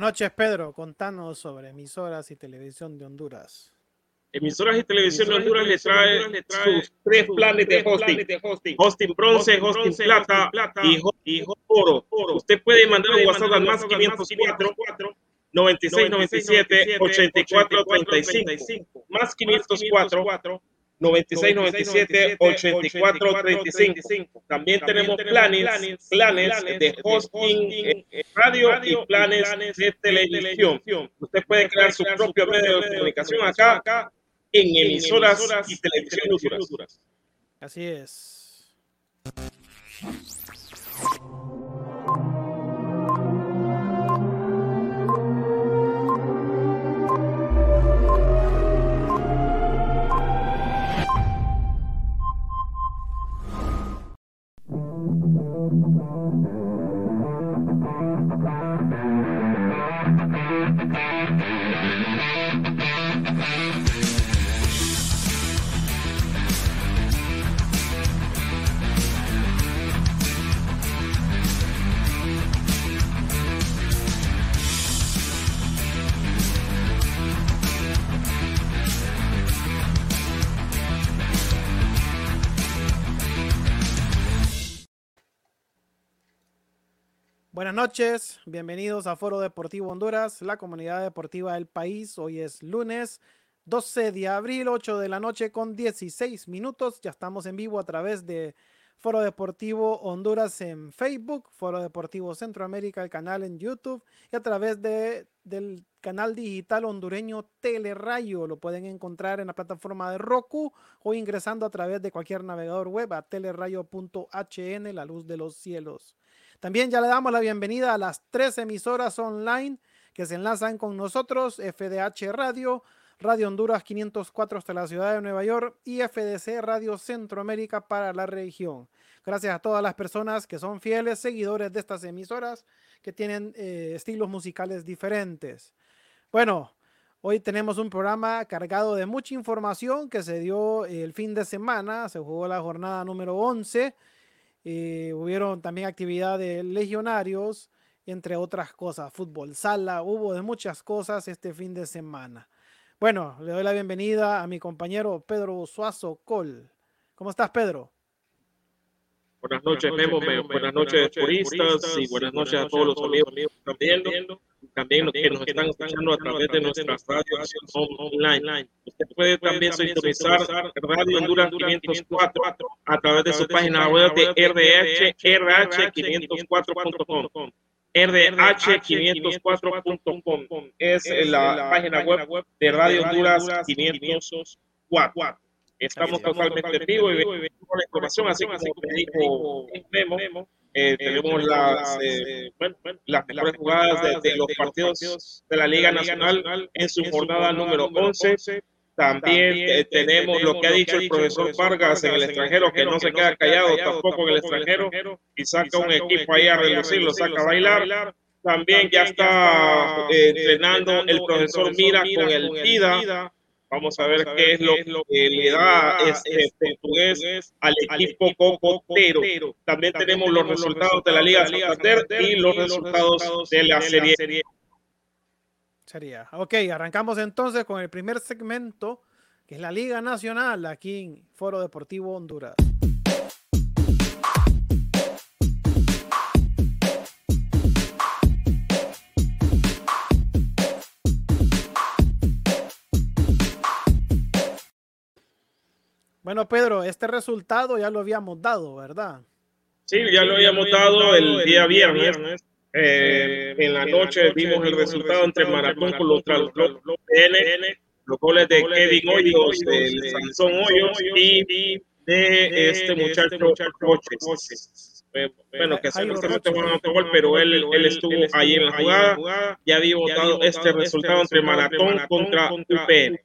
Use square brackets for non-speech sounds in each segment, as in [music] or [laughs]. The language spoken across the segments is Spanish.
Buenas noches, Pedro. Contanos sobre emisoras y televisión de Honduras. Emisoras y televisión de Honduras le trae, sus tres planes de hosting. Hosting bronce, hosting plata y oro. Usted puede mandar un WhatsApp al más 504 96 97 84 35. Más 504 96 97 84 35. También tenemos planes, planes de hosting eh, radio y planes de televisión. Usted puede crear su propio medio de comunicación acá en emisoras y televisión. Así es. Thank you. Buenas noches, bienvenidos a Foro Deportivo Honduras, la comunidad deportiva del país. Hoy es lunes 12 de abril, 8 de la noche con 16 minutos. Ya estamos en vivo a través de Foro Deportivo Honduras en Facebook, Foro Deportivo Centroamérica, el canal en YouTube y a través de, del canal digital hondureño Telerayo. Lo pueden encontrar en la plataforma de Roku o ingresando a través de cualquier navegador web a telerayo.hn, la luz de los cielos. También ya le damos la bienvenida a las tres emisoras online que se enlazan con nosotros, FDH Radio, Radio Honduras 504 hasta la ciudad de Nueva York y FDC Radio Centroamérica para la región. Gracias a todas las personas que son fieles seguidores de estas emisoras que tienen eh, estilos musicales diferentes. Bueno, hoy tenemos un programa cargado de mucha información que se dio el fin de semana, se jugó la jornada número 11 eh, hubieron también actividad de legionarios, entre otras cosas, fútbol sala, hubo de muchas cosas este fin de semana. Bueno, le doy la bienvenida a mi compañero Pedro Suazo Col. ¿Cómo estás, Pedro? Buenas noches, Memo. Buenas noches, turistas. Y buenas noches a todos los amigos que están viendo. También los que nos están escuchando a través de nuestras radios online. Puede también sintonizar Radio Honduras 504 a través de su página web de RH, RH504.com. RH504.com es la página web de Radio Honduras 504. Estamos totalmente en vivo y venimos la información, así como dijo Memo. Eh, tenemos las, eh, bueno, las mejores jugadas de, los partidos de la Liga Nacional en su jornada número 11. También eh, tenemos lo que ha dicho el profesor Vargas en el extranjero, que no se queda callado tampoco en el extranjero y saca un equipo ahí a reducir, lo saca a bailar. También ya está entrenando el profesor Mira con el PIDA Vamos a ver, qué es lo que le da este, este portugués al equipo cocotero. También tenemos los resultados de la Liga Santander y los resultados de la Serie. Sería. Ok, arrancamos entonces con el primer segmento, que es la Liga Nacional aquí en Foro Deportivo Honduras. Bueno, Pedro, este resultado ya lo habíamos dado, ¿verdad? Sí, ya lo habíamos dado el día viernes. Eh, en la noche vimos el resultado entre Maratón contra los PN, los goles de Kevin Hoyos, de Sansón Hoyos y de este muchacho Coches. Bueno, que supuestamente fue un gol, pero él, él estuvo ahí en la jugada. Ya había votado este resultado entre Maratón contra UPN.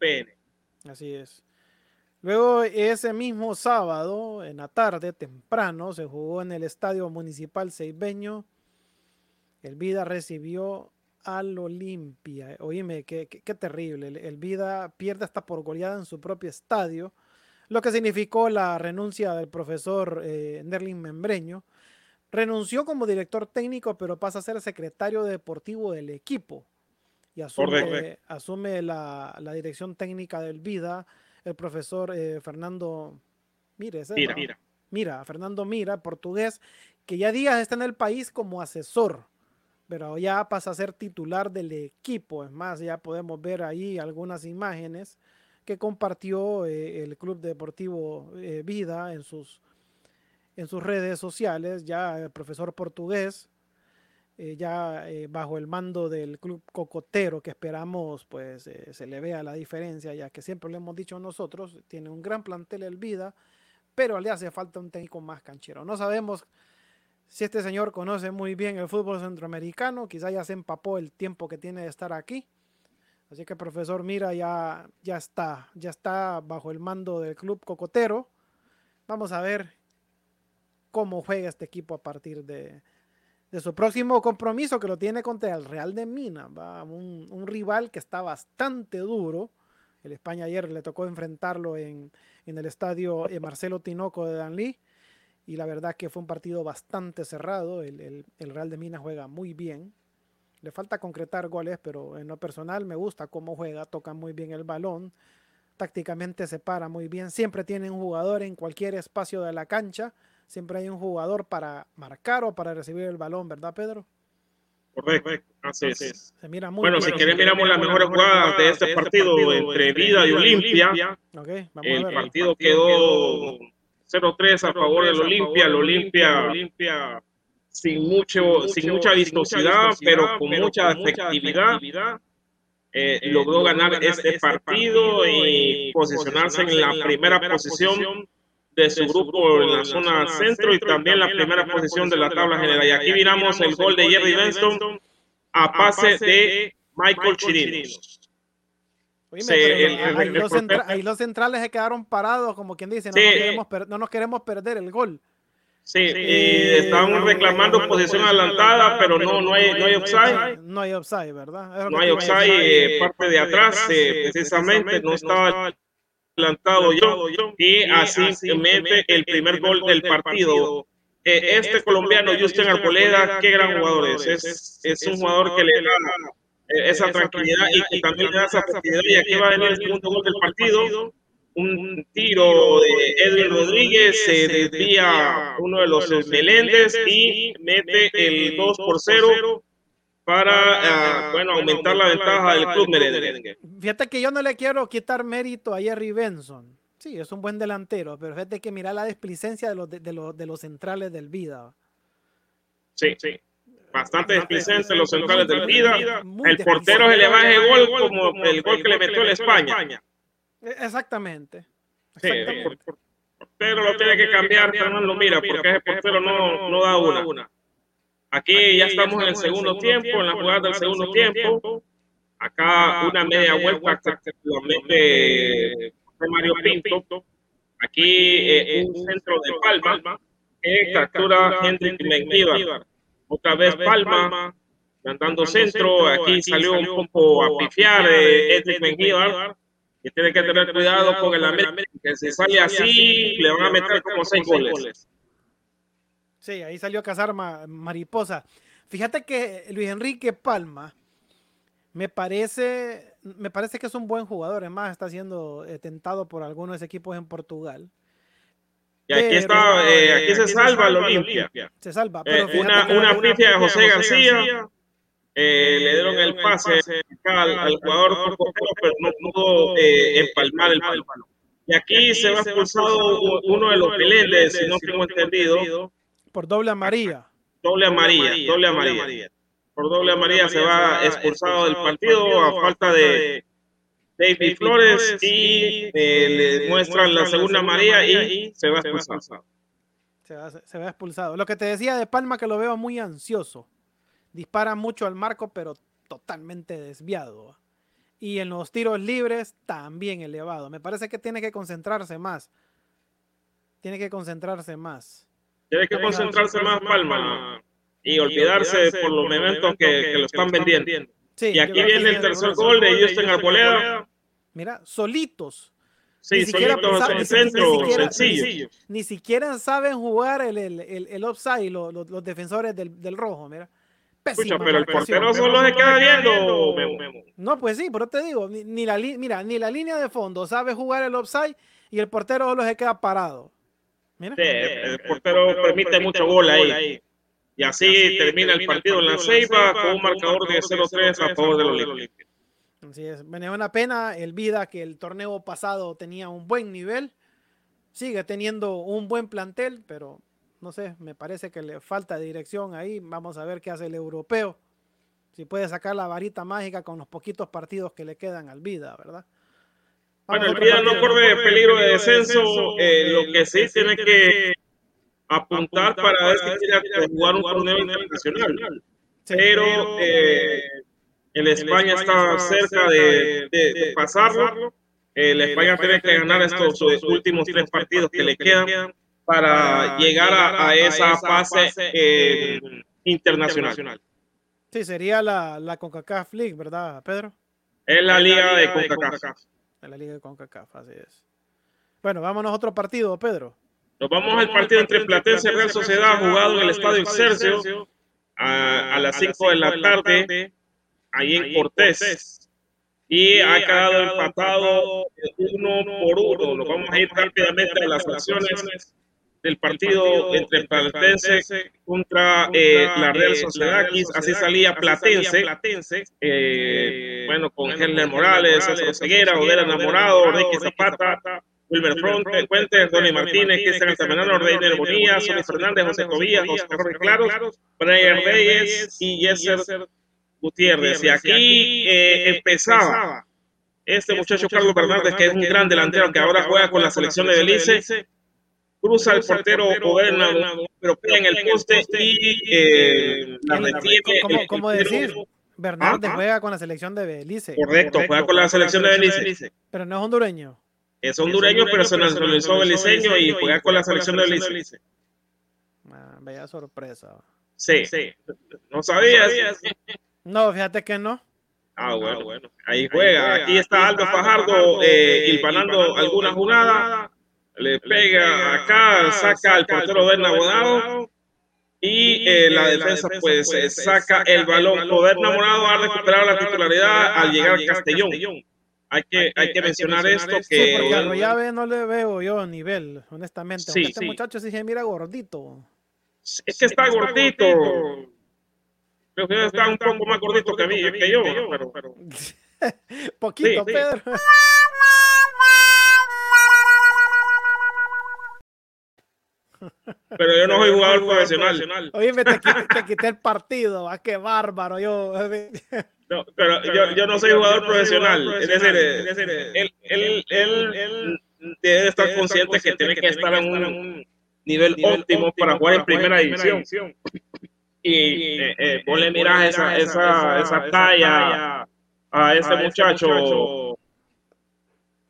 Así es. Luego, ese mismo sábado, en la tarde, temprano, se jugó en el Estadio Municipal Seibeño. El Vida recibió al Olimpia. Oíme, qué, qué, terrible. El, Vida pierde hasta por goleada en su propio estadio, lo que significó la renuncia del profesor eh, Nerlin Membreño. Renunció como director técnico, pero pasa a ser secretario deportivo del equipo y asume, asume la, la dirección técnica del Vida el profesor eh, Fernando Mira, mira, mira, Fernando Mira, portugués, que ya días está en el país como asesor, pero ya pasa a ser titular del equipo. Es más, ya podemos ver ahí algunas imágenes que compartió eh, el Club Deportivo eh, Vida en sus, en sus redes sociales. Ya el profesor portugués eh, ya bajo el mando del club cocotero que esperamos pues se le vea la diferencia ya que siempre lo hemos dicho nosotros tiene un gran plantel el vida pero le hace falta un técnico más canchero no sabemos si este señor conoce muy bien el fútbol centroamericano quizá ya se empapó el tiempo que tiene de estar aquí. Así que profesor mira ya ya está ya está bajo el mando del club cocotero. Vamos a ver cómo juega este equipo a partir de su próximo compromiso que lo tiene contra el Real de Mina, Un, rival que está bastante duro. El España ayer le tocó enfrentarlo en, el estadio eh, Marcelo Tinoco de Danlí y la verdad que fue un partido bastante cerrado. El, Real de Mina juega muy bien. Le falta concretar goles, pero en lo personal me gusta cómo juega, toca muy bien el balón, tácticamente se para muy bien, siempre tiene un jugador en cualquier espacio de la cancha siempre hay un jugador para marcar o para recibir el balón, ¿verdad, Pedro? Correcto, así es. bueno, si querés miramos las mejores jugadas de este partido entre Vida y Olimpia. el partido quedó 0-3 a favor del Olimpia. El Olimpia sin mucho sin mucha vistosidad, pero con mucha efectividad. Eh, logró ganar este partido y posicionarse en la primera posición de su grupo en la zona centro y también la primera posición de la tabla general. Y aquí miramos el gol de Jerry Benston a pase de Michael Chirinos. Ahí, los centrales se quedaron parados, como quien dice, no, nos, queremos no nos queremos perder el gol. Sí, y estaban reclamando posición adelantada, pero no, no hay, no hay offside. No hay offside, ¿verdad? No hay offside, eh, parte de atrás, eh, precisamente, no estaba adelantado yo y así mete el primer gol del partido. Eh, este colombiano, Justin Arboleda, qué gran jugador es. Es, es un jugador que le da eh, esa tranquilidad y que también le da esa facilidad. Y aquí va a venir el segundo gol del partido. un tiro de Edwin Rodríguez, se desvía uno de los Meléndez y mete el 2 por 0 para, uh, bueno, aumentar la ventaja del club merengue. Fíjate que yo no le quiero quitar mérito a Jerry Benson. Sí, es un buen delantero, pero fíjate que mira la desplicencia de los, de, de los, de los centrales del Vida. Sí, sí. Bastante desplicencia los centrales del Vida. El portero se le va ese gol como el gol que le metió en España. Exactamente. Sí, el portero lo tiene que cambiar, Fernando, mira, porque ese portero no, no da una. Aquí ya estamos en el segundo tiempo, en la jugada del segundo tiempo. Acá una media vuelta que lo mete Mario Pinto. Aquí eh, un centro de Palma que captura Henry Mengíbar. Otra vez Palma, mandando centro. Aquí salió un poco a pifiar Henry Mengíbar. Y tiene que tener cuidado con el América, que si sale así, le van a meter como seis goles. Sí, ahí salió a cazar ma mariposa. Fíjate que Luis Enrique Palma me parece, me parece que es un buen jugador. Es más, está siendo eh, tentado por algunos equipos en Portugal. Y aquí pero, está, eh, aquí, aquí se, se salva el Olimpia. Se salva. Pero eh, una, una pifia de José García. García eh, le dieron el pase al, al jugador pero no pudo empalmar el balón. Y aquí se va expulsado uno de los Meléndez, si no tengo entendido. Por doble amarilla. Doble amarilla, doble amarilla. Por doble amarilla se va expulsado del partido a falta de David Flores y eh, le muestran la segunda amarilla y se va expulsado. Se va, se va expulsado. Lo que te decía de Palma que lo veo muy ansioso dispara mucho al marco, pero totalmente desviado. Y en los tiros libres también elevado. Me parece que tiene que concentrarse más. Tiene que concentrarse más. Tiene que concentrarse más Palma y olvidarse por los momentos que, que lo están vendiendo. Sí, y aquí viene el tercer gol de Houston Arboleda. Mira, solitos. Sí, ni siquiera solitos en el centro, ni siquiera, sencillo. Ni, ni, siquiera saben jugar el, el, el, el offside los, los, los defensores del, del rojo, mira. Escucha, pero el portero solo se queda viendo. Memo. No, pues sí, pero te digo, ni, ni, la, mira, ni la línea de fondo sabe jugar el offside y el portero solo se queda parado. Mira. Sí, el portero permite mucho gol ahí. Y así termina el partido en la Ceiba con un marcador de 0-3 a favor de los Olimpia. Así es, me una pena el Vida que el torneo pasado tenía un buen nivel, sigue teniendo un buen plantel, pero no sé, me parece que le falta dirección ahí. Vamos a ver qué hace el europeo. Si puede sacar la varita mágica con los poquitos partidos que le quedan al Vida, ¿verdad? Vamos bueno, el Vida no corre peligro de descenso. Eh, lo que sí tiene que apuntar para ver si quiere jugar un torneo internacional. Pero eh, el España está cerca de, de, de pasarlo. El España tiene que ganar estos últimos tres partidos que le quedan para llegar a, a esa fase eh, internacional. Sí, sería la, la CONCACAF League, ¿verdad, Pedro? Es la, liga, de CONCACAF. Es la liga de CONCACAF, así es. Bueno, vámonos a otro partido, Pedro. Nos vamos al partido entre Platense y Real Sociedad, jugado en el Estadio Excelsior a, a las 5 de la tarde, ahí en Cortés. Y ha quedado empatado uno por uno. Nos vamos a ir rápidamente a las acciones del partido entre Platense contra eh, la Real Sociedad. Así salía Platense. Eh, bueno, con Henry Morales, César Ceguera, Odera Enamorado, Ricky Zapata. Wilmer Fronte, Fuentes, Ronnie Martínez, Cristian Altamirano, Reiner Bonilla, Sonny Fernández, José Cobías, José Jorge Claros, Brian Reyes y Yeser Gutiérrez. Y aquí eh, empezaba este muchacho Carlos Fernández, que es un gran delantero que ahora juega con la selección de Belice. Cruza el portero Oberna, pero pega en el poste y eh, la retiene. ¿Cómo, cómo decir? Bernardes juega con la selección de Belice. Correcto, juega con la selección de Belice. Pero no es hondureño. Es hondureño, pero se nacionalizó beliceño y juega con la selección de Belice. Ah, bella sorpresa. Sí, sí. ¿No sabías? No, fíjate que no. Ah, bueno, bueno. Ahí juega. Aquí está Aldo Fajardo eh, hilvanando alguna jugada. Le pega acá, saca al portero Berna Bonado. Y eh, la defensa, pues, saca el balón. Poder Enamorado ha recuperado la titularidad al llegar a Castellón. Hay que, hay que mencionar esto Sí, que porque a Royave no le veo yo nivel, honestamente. Sí, este sí. muchacho sí se mira gordito. es que está gordito. Creo que está un poco más gordito que mí, que yo, pero, pero [laughs] Poquito, Sí, sí. Pedro. [laughs] pero yo no soy jugador profesional. Oye, me te, quité, te quité el partido. Ah, qué bárbaro. Yo. [laughs] No, pero yo, yo no soy jugador profesional. Es decir, él, él, él, él debe estar consciente que tiene que estar en un nivel óptimo para jugar en primera división. Y eh, eh, vos le miras esa, esa, esa talla a ese muchacho,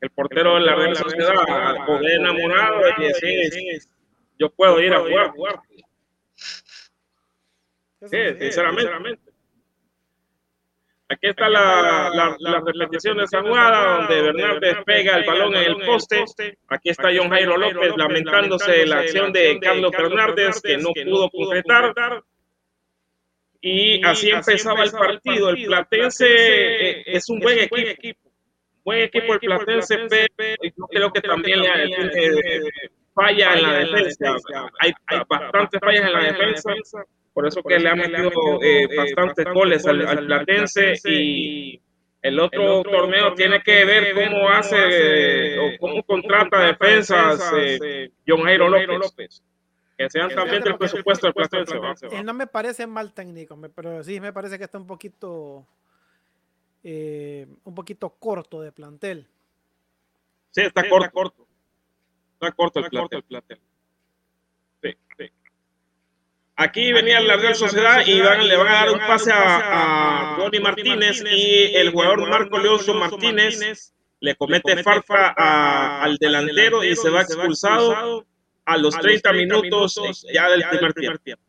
el portero de la Real Sociedad, poder enamorado y decir, yo puedo ir a jugar. Sí, sinceramente. Aquí está la, la, la repetición de esa jugada donde Bernardes pega el balón en el poste. Aquí está John Jairo López lamentándose de la acción de Carlos Fernández que no pudo concretar. Y así empezaba el partido. El Platense eh, es un buen equipo. Buen equipo el Platense, pero yo creo que también le eh, falla en la defensa. Hay, hay bastantes fallas en la defensa. Por eso que le han metido eh, bastantes goles al, al Platense y el otro torneo tiene que ver cómo hace eh, o cómo contrata defensas eh, John Jairo López. Que sean también del presupuesto del Platense. Él no me parece mal técnico, me- pero sí me parece que está un poquito eh, un poquito corto de plantel. Sí, está corto. corto. Está corto el plantel. Sí, sí. Aquí venía la Real Sociedad y van, le van a dar un pase a, a Ronnie Martínez y el jugador Marco Leoso Martínez le comete falta a- al delantero y se va expulsado a los 30 minutos ya del primer tiempo.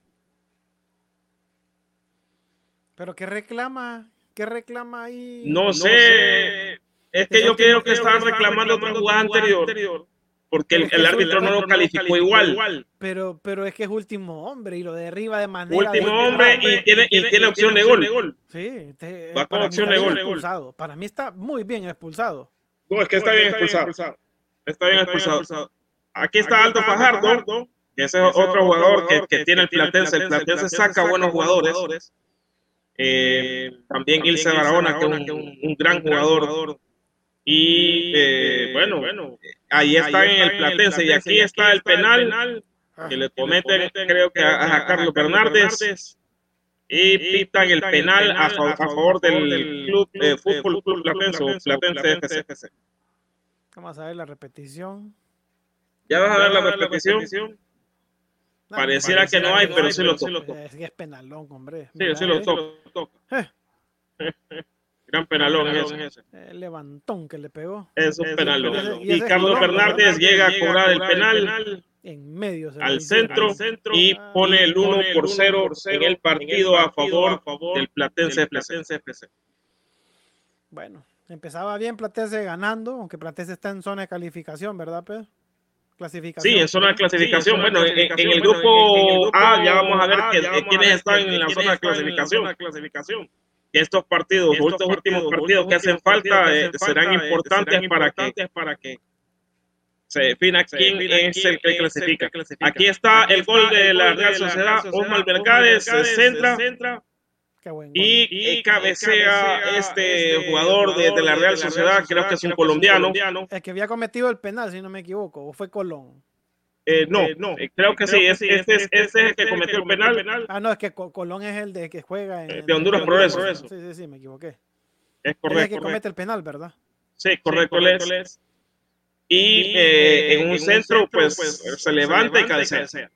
Pero ¿qué reclama? ¿Qué reclama ahí? No sé, es que yo creo que estaban reclamando otra jugada anterior porque el, el árbitro no lo calificó igual. Pero, pero es que es último hombre y lo derriba de manera. Último de- hombre y tiene, y tiene opción de gol. Sí, te- Va con para mí opción de gol. expulsado. Para mí está muy bien expulsado. No, es que está bien expulsado. Está bien expulsado. Aquí está Aldo Fajardo, que ese es otro jugador que, que tiene el Platense. El Platense saca buenos jugadores. Eh, también Ilse Barahona, que es un, un gran jugador. Y eh, bueno, ahí está en el Platense. Y aquí está el penal Ah, que le cometen, creo que a, a Carlos Fernández. Y pitan el penal a, fa- a favor del club eh, Fútbol Club Platense, o Platense FC. Vamos a ver la repetición. Ya vas a ver la repetición. No, Pareciera que no hay, pero sí lo toca. toca. Es que es penalón, hombre. Sí, Mira, sí lo eh, toca. [laughs] Gran penalón es ese. El levantón que le pegó. Es un penalón. Y Carlos Fernández llega a cobrar el penal En medio. al centro y pone el 1 por 0 en el partido a favor del Platense FC. Bueno, empezaba bien Platense ganando, aunque Platense está en zona de calificación, ¿verdad, Pedro? Clasificación. Sí, en zona de clasificación. Bueno, en, en el grupo A ya vamos a ver que, quiénes están en la zona de clasificación. Que estos partidos, estos últimos partidos que hacen falta, eh, serán importantes para que, para que se defina quién es el que clasifica. Aquí está el gol de la Real Sociedad. Osmar Mercades se centra y eh, cabecea este jugador de, de la Real Sociedad, creo que es un colombiano. El que había cometido el penal, si no me equivoco, o fue Colón. Eh, no, no, eh, creo que sí, es, este, es, este es el que cometió el penal. Ah, no, es que Co- Colón es el de que juega en. Eh, de Honduras Progreso. Sí, sí, sí, me equivoqué. Es Él es el que correcto. comete el penal, ¿verdad? Sí, correcto, es. Y eh, en un centro, pues se levanta y cabecea.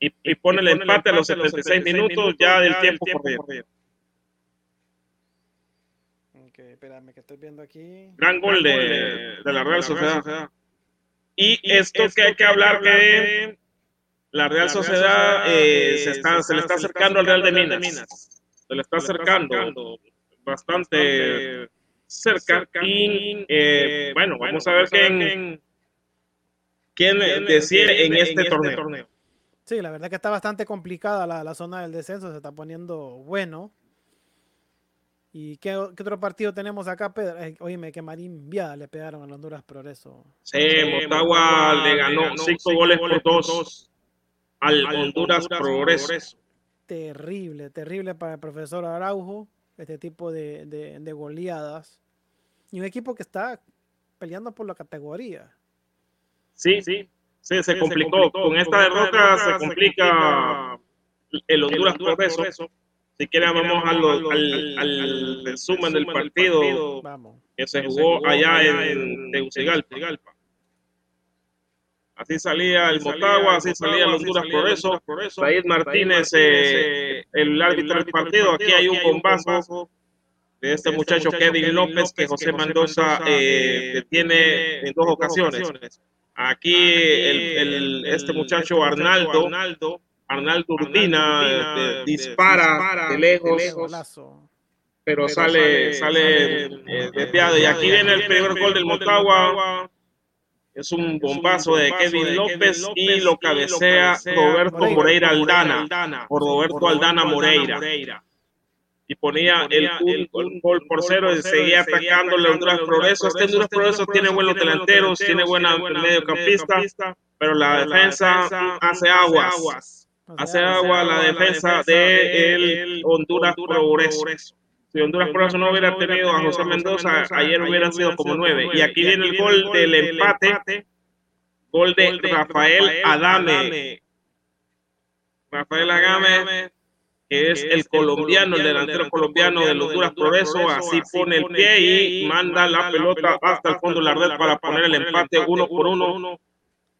Y, y pone el empate a los 76 minutos ya del tiempo corrido. Ok, espérame, que estoy viendo aquí. Gran gol de, de la Real Sociedad. Y esto que hay que hablar que la Real Sociedad eh, se, está, se le está acercando al Real de Minas. Se le está acercando bastante cerca. Y eh, bueno, vamos a ver quién, quién decide en este torneo. Sí, la verdad que está bastante complicada la, la zona del descenso, se está poniendo bueno. ¿Y qué, qué otro partido tenemos acá, Pedro? Eh, oíme, que Marín Viada le pegaron a Honduras Progreso. Sí, Motagua le ganó cinco goles por dos al Honduras Progreso. Terrible, terrible para el profesor Araujo, este tipo de, de, de goleadas. Y un equipo que está peleando por la categoría. Sí, sí, sí, se, complicó. Con esta derrota se complica el Honduras Progreso. Si quieren, vamos al, al, al, resumen del partido que se jugó allá en Tegucigalpa. Así salía el Motagua, así salía el Honduras Progreso. Said Martínez, eh, el árbitro del partido. Aquí hay un bombazo de este muchacho Kevin López que José Mendoza eh, detiene en dos ocasiones. Aquí el, este muchacho Arnaldo, Arnaldo Urbina eh, dispara de lejos, pero sale, sale eh, desviado. Y aquí viene el primer gol del Motagua. Es un bombazo de Kevin López y lo cabecea Roberto Moreira. Aldana, por Roberto Aldana Moreira. Y ponía el, gol por cero y seguía atacando el Honduras Progreso. Este Honduras Progreso tiene buenos delanteros, tiene buena mediocampista, pero la defensa hace aguas. Hace agua la defensa de el Honduras Progreso. Si Honduras Progreso no hubiera tenido a José Mendoza, ayer hubieran sido como nueve. Y aquí viene el gol del empate, gol de Rafael Adame. Rafael Adame que es el colombiano, el delantero colombiano de los Honduras Progreso, así pone el pie y manda la pelota hasta el fondo de la red para poner el empate uno por uno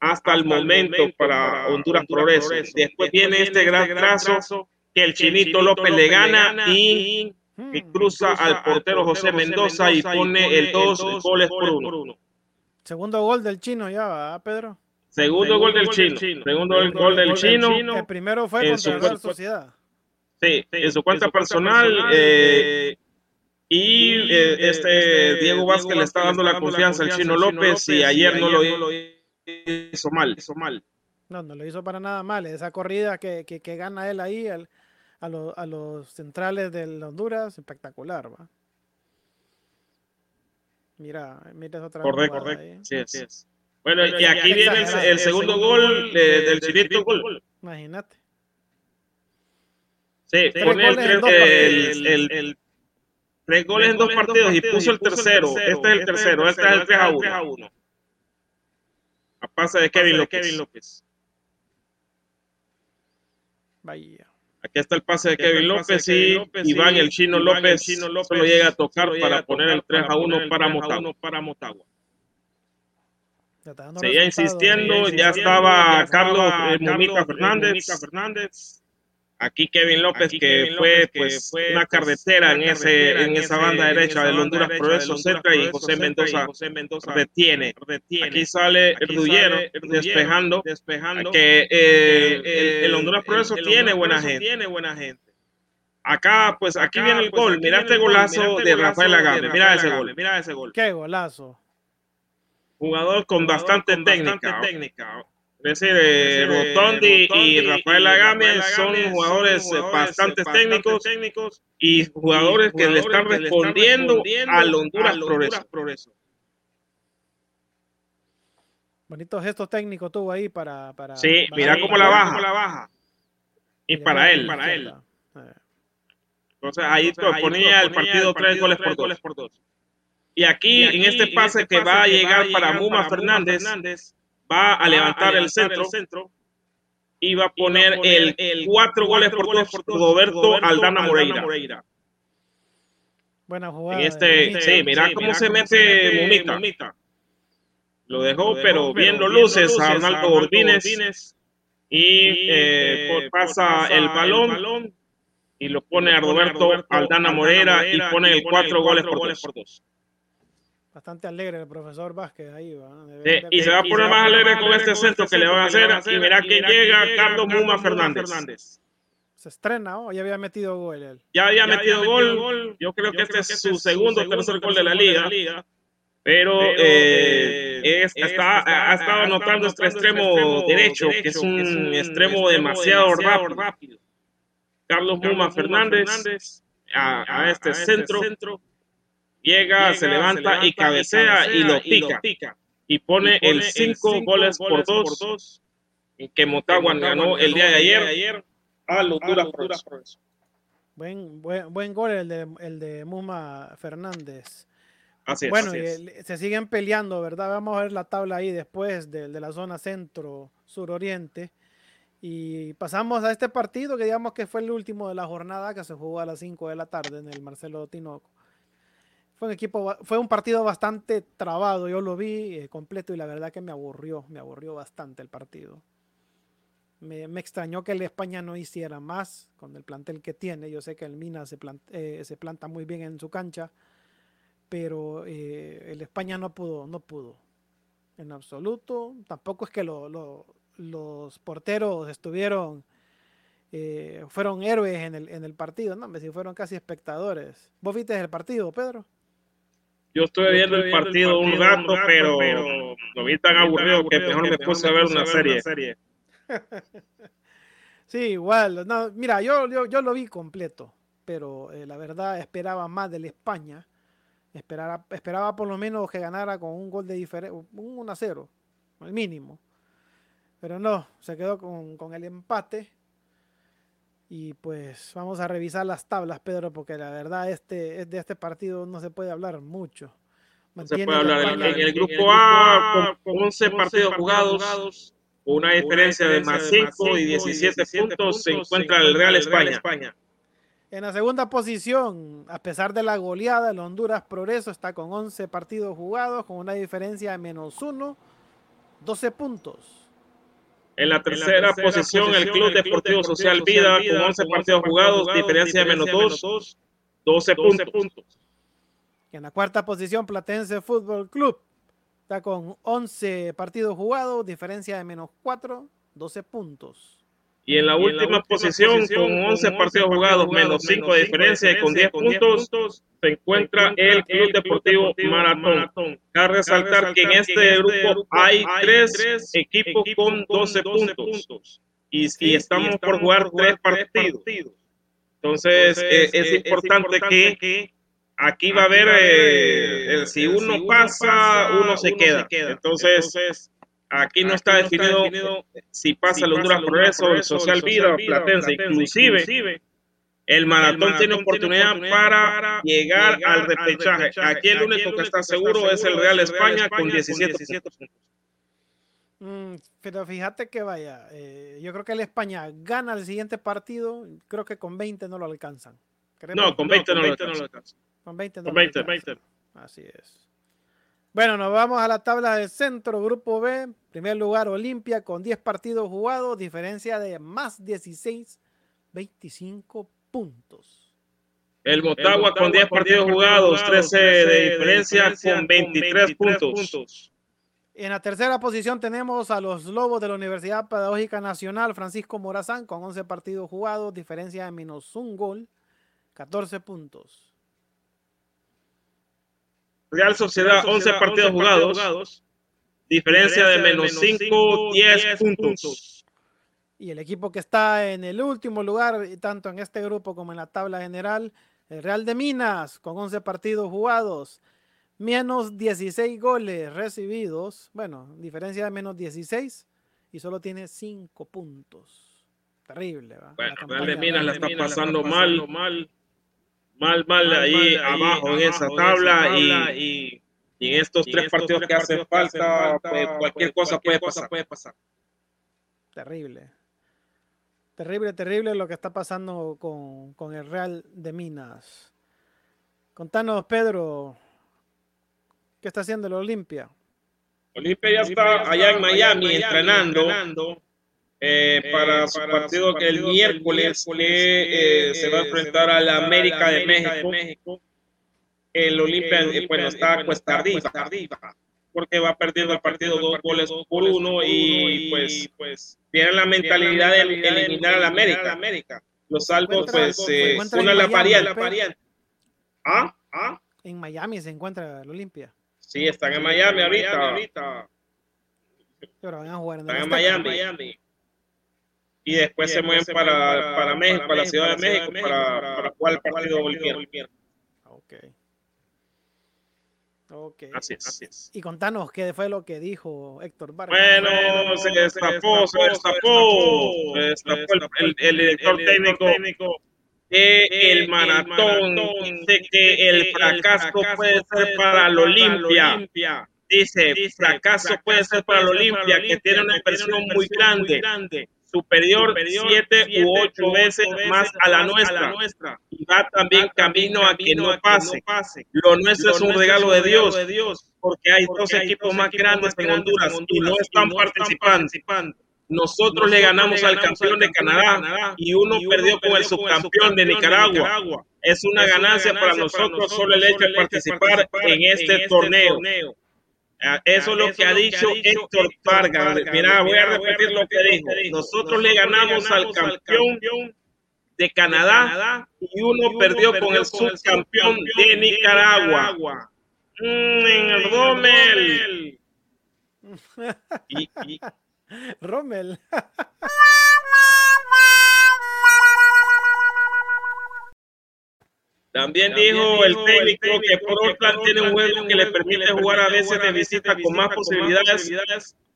hasta el momento para Honduras Progreso. Después viene este, este gran trazo que el Chinito López le gana y cruza al portero José Mendoza y pone el dos goles por uno. Segundo gol del chino ya, Pedro? Segundo, gol del chino. Segundo gol del chino. El primero fue contra la Sociedad. Sí, en su cuenta personal. Eh, y eh, este Diego Vázquez le está dando la confianza al Chino López y ayer no lo hizo mal. Hizo mal. No, no lo hizo para nada mal. Esa corrida que, que, que gana él ahí a, a, los centrales del Honduras, espectacular, va. Mira, mira esa otra Correcto, correcto. Sí, es. Bueno, y aquí viene el, segundo gol del Chinito Gol. Imagínate. Sí, pone el, el, el, tres goles en dos partidos y puso el tercero. Este es el tercero, este es el 3 a 1. A pase de Kevin López. Vaya. Aquí está el pase de Kevin López y Iván el Chino López solo llega a tocar para poner el 3 a 1 para Motagua. Seguía insistiendo, ya estaba Carlos Momita Fernández Aquí Kevin López, que, fue, pues, una carretera en, ese, en esa banda derecha del Honduras Progreso cerca y José Mendoza, retiene. Aquí sale el Rullero despejando, despejando que eh, el, Honduras Progreso tiene buena gente. Acá, pues, aquí viene el gol. Mira este golazo de Rafael Agame. Mira ese gol. Mira ese gol. Qué golazo. Jugador con bastante técnica. Es decir, eh, Rotondi y Rafael Agame son jugadores eh, bastante técnicos y jugadores que le están respondiendo al Honduras Progreso. Bonitos gestos técnicos tuvo ahí para... para sí, mira cómo la baja. la baja. Y para él, para él. Entonces ahí ponía el partido tres goles por dos. Y aquí, en este pase que va a llegar para Muma Fernández va a levantar el centro, y va a poner el, cuatro goles por dos por Roberto Aldana Moreira. Buena jugada. este, sí, mira cómo se mete Mumita. Lo dejó, pero viendo luces a Arnaldo Urbines y eh, pasa el balón y lo pone a Roberto Aldana Moreira y pone el cuatro goles por dos. Bastante alegre el profesor Vázquez ahí va. y se va a poner más alegre con este centro que le van a hacer. Y mira que llega Carlos Muma Fernández. Se estrena, ¿o? Ya había metido gol él. Ya había metido gol. Yo creo que este es su segundo o tercer gol de la liga. Pero eh, eh, está, ha estado anotando este extremo derecho, que es un extremo demasiado rápido. Carlos Muma Fernández a, este, este centro, llega, se levanta y cabecea y lo pica. Y pone el 5 goles por 2 que Motagua ganó el día de ayer a los Honduras Buen, buen, buen gol el de, el de Muma Fernández. Así es, bueno, se siguen peleando, ¿verdad? Vamos a ver la tabla ahí después de, de la zona centro-suroriente. Y pasamos a este partido que digamos que fue el último de la jornada que se jugó a las 5 de la tarde en el Marcelo Tinoco. Fue un equipo, fue un partido bastante trabado, yo lo vi eh, completo y la verdad que me aburrió, me aburrió bastante el partido. Me, extrañó que el España no hiciera más con el plantel que tiene. Yo sé que el Mina se, eh, se planta muy bien en su cancha, pero eh, el España no pudo, no pudo en absoluto. Tampoco es que lo, los porteros estuvieron, fueron héroes en el, en el partido, no, si fueron casi espectadores. ¿Vos viste el partido, Pedro? Yo estuve viendo, el, partido un rato, pero, lo vi tan aburrido que mejor me puse a ver una serie. [laughs] sí, igual. No, mira, yo, yo, yo, lo vi completo, pero eh, la verdad esperaba más del España. Esperaba, esperaba por lo menos que ganara con un gol de diferencia, un 1 a 0, el mínimo. Pero no, se quedó con, el empate. Y pues vamos a revisar las tablas, Pedro, porque la verdad este, de este partido no se puede hablar mucho. se puede hablar. En, el grupo A, con 11 partidos jugados, una diferencia de más 5 y 17 puntos, se encuentra el Real España. En la segunda posición, a pesar de la goleada, el Honduras Progreso está con 11 partidos jugados, con una diferencia de menos 1, 12 puntos. En la tercera, posición, el Club Deportivo Social Vida, con 11 partidos jugados, diferencia de menos 2, 12 puntos. En la cuarta posición, Platense Fútbol Club está con 11 partidos jugados, diferencia de menos 4, 12 puntos. Y en la, última, posición, con 11 partidos jugados, menos 5 de diferencia y con 10 puntos, se encuentra el Club Deportivo Maratón. Cabe resaltar que en este, este grupo hay tres equipos con 12 puntos. Y, estamos por jugar tres partidos. Entonces, eh, es, importante que aquí va a haber, eh, eh, si uno pasa, uno se queda. Entonces, Aquí no está definido si pasa el Honduras Progreso, el Social Vida, Platense, inclusive el maratón tiene oportunidad para llegar al repechaje. Aquí el único que está seguro es el Real España con 17 puntos. Mm, pero fíjate que vaya, eh, yo creo que el España gana el siguiente partido, creo que con 20 no lo alcanzan. No, con 20 no, lo alcanzan. Con 20 no lo alcanzan. Así es. Bueno, nos vamos a la tabla del centro, grupo B. Primer lugar, Olimpia con 10 partidos jugados, diferencia de más 16, 25 puntos. El Motagua, con 10 partidos jugados, 13 de diferencia con 23, puntos. En la tercera posición tenemos a los Lobos de la Universidad Pedagógica Nacional, Francisco Morazán, con 11 partidos jugados, diferencia de menos un gol, 14 puntos. Real Sociedad, 11 partidos jugados, diferencia de menos 5, 10 puntos. Y el equipo que está en el último lugar, tanto en este grupo como en la tabla general, el Real de Minas, con 11 partidos jugados, menos 16 goles recibidos, bueno, diferencia de menos 16, y solo tiene 5 puntos. Terrible, ¿va? Bueno, Real de Minas la está pasando mal, mal mal, mal, ahí, abajo en esa tabla, y, en estos tres partidos que hacen falta, pues, cualquier, cosa, puede, pasar. puede pasar. Terrible. Terrible, terrible lo que está pasando con, el Real de Minas. Contanos, Pedro, ¿qué está haciendo el Olimpia? Olimpia ya está allá en Miami, entrenando eh, para su partido que el miércoles que eh, se va a enfrentar a la América de México. El Olimpia, bueno, está cuesta arriba, porque va perdiendo el partido dos goles por uno y pues, pues tiene la mentalidad de eliminar a la América. Los salvos, pues, eh, una la variante. ¿Ah? ¿Ah? En Miami se encuentra el Olimpia. Sí, están en Miami ahorita. Pero van a jugar en, están en Miami. Y después se mueven para, para, México, para la Ciudad de México, para, para jugar el partido boliviano. Ok. Ok. Así es, así es. Y contanos qué fue lo que dijo Héctor Vargas. Bueno, se destapó, se destapó, se destapó el, el, director técnico que el maratón dice que el fracaso puede ser para el Olimpia. Dice, fracaso puede ser para el Olimpia, que tiene una inversión muy grande superior siete u ocho veces más a la nuestra. Y va también camino a que no pase. Lo nuestro es un regalo de Dios, porque hay dos equipos más grandes en Honduras y no están participando. Nosotros le ganamos al campeón de Canadá y uno perdió con el subcampeón de Nicaragua. Es una ganancia para nosotros solo el hecho de participar en este torneo. Ah, eso es lo que ha dicho Héctor Vargas. Mira, voy a repetir lo que dijo. Nosotros le ganamos al campeón de Canadá y uno perdió con el subcampeón de Nicaragua. Mm, en el Rommel. Rommel. [laughs] [laughs] También dijo el técnico que Portland tiene un juego que le permite jugar a veces de visita con más posibilidades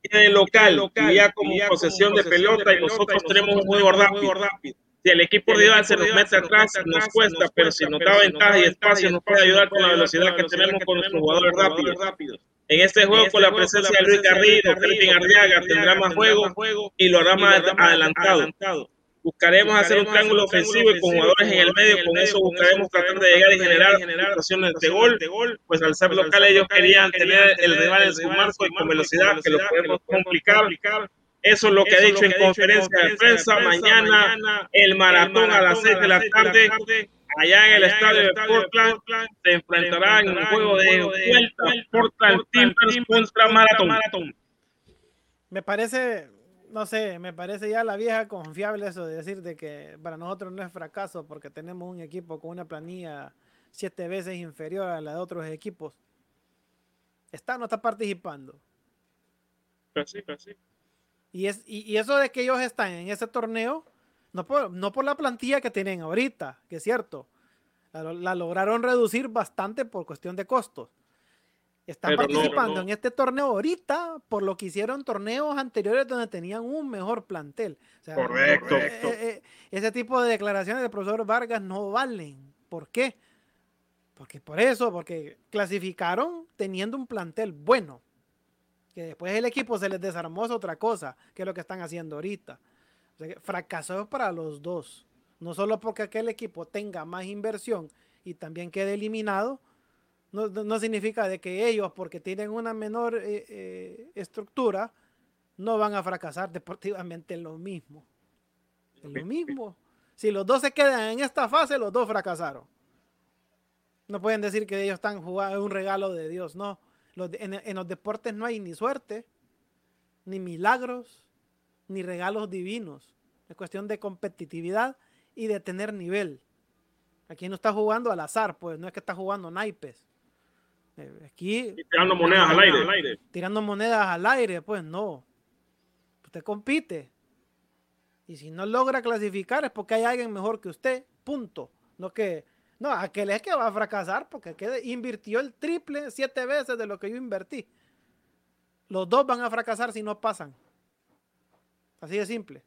que de local, ya como posesión de pelota y nosotros tenemos un juego rápido. Si el equipo rival se nos mete atrás, nos cuesta, pero si nos da ventaja y espacio, nos puede ayudar con la velocidad que tenemos con nuestros jugadores rápidos. En este juego, con la presencia de Luis Garrido, Kelvin Arriaga tendrá más juego y lo hará más adelantado. Buscaremos hacer un triángulo ofensivo y con jugadores en el medio. Con eso buscaremos tratar de llegar y generar situaciones de gol. Pues al ser local ellos querían tener el rival en su marco y con velocidad que lo podemos complicar. Eso es lo que ha dicho en conferencia de prensa. Mañana el maratón a las 6 de la tarde allá en el estadio de Portland se enfrentarán en un juego de vuelta Portland Timbers contra Maratón. Me parece no sé, me parece ya la vieja confiable eso de decir de que para nosotros no es fracaso porque tenemos un equipo con una planilla siete veces inferior a la de otros equipos. Está no está participando. Pues sí, pues sí. Y, es, y, eso de que ellos están en ese torneo, no por, no por la plantilla que tienen ahorita, que es cierto, la lograron reducir bastante por cuestión de costos. Están participando en este torneo ahorita por lo que hicieron torneos anteriores donde tenían un mejor plantel. Correcto. Eh, eh, eh, ese tipo de declaraciones del profesor Vargas no valen. ¿Por qué? Porque por eso, porque clasificaron teniendo un plantel bueno. Que después el equipo se les desarmó es otra cosa, que es lo que están haciendo ahorita. fracasó para los dos. No solo porque aquel equipo tenga más inversión y también quede eliminado, no, significa de que ellos, porque tienen una menor eh, eh, estructura, no van a fracasar deportivamente en lo mismo. En lo mismo. Si los dos se quedan en esta fase, los dos fracasaron. No pueden decir que ellos están jugando un regalo de Dios, no. en, en los deportes no hay ni suerte, ni milagros, ni regalos divinos. Es cuestión de competitividad y de tener nivel. Aquí no está jugando al azar, pues no es que está jugando naipes. Eh, aquí. tirando monedas al aire, Tirando monedas al aire, pues no. Usted compite. Y si no logra clasificar es porque hay alguien mejor que usted. Punto. No que. No, aquel es que va a fracasar porque invirtió el triple siete veces de lo que yo invertí. Los dos van a fracasar si no pasan. Así de simple.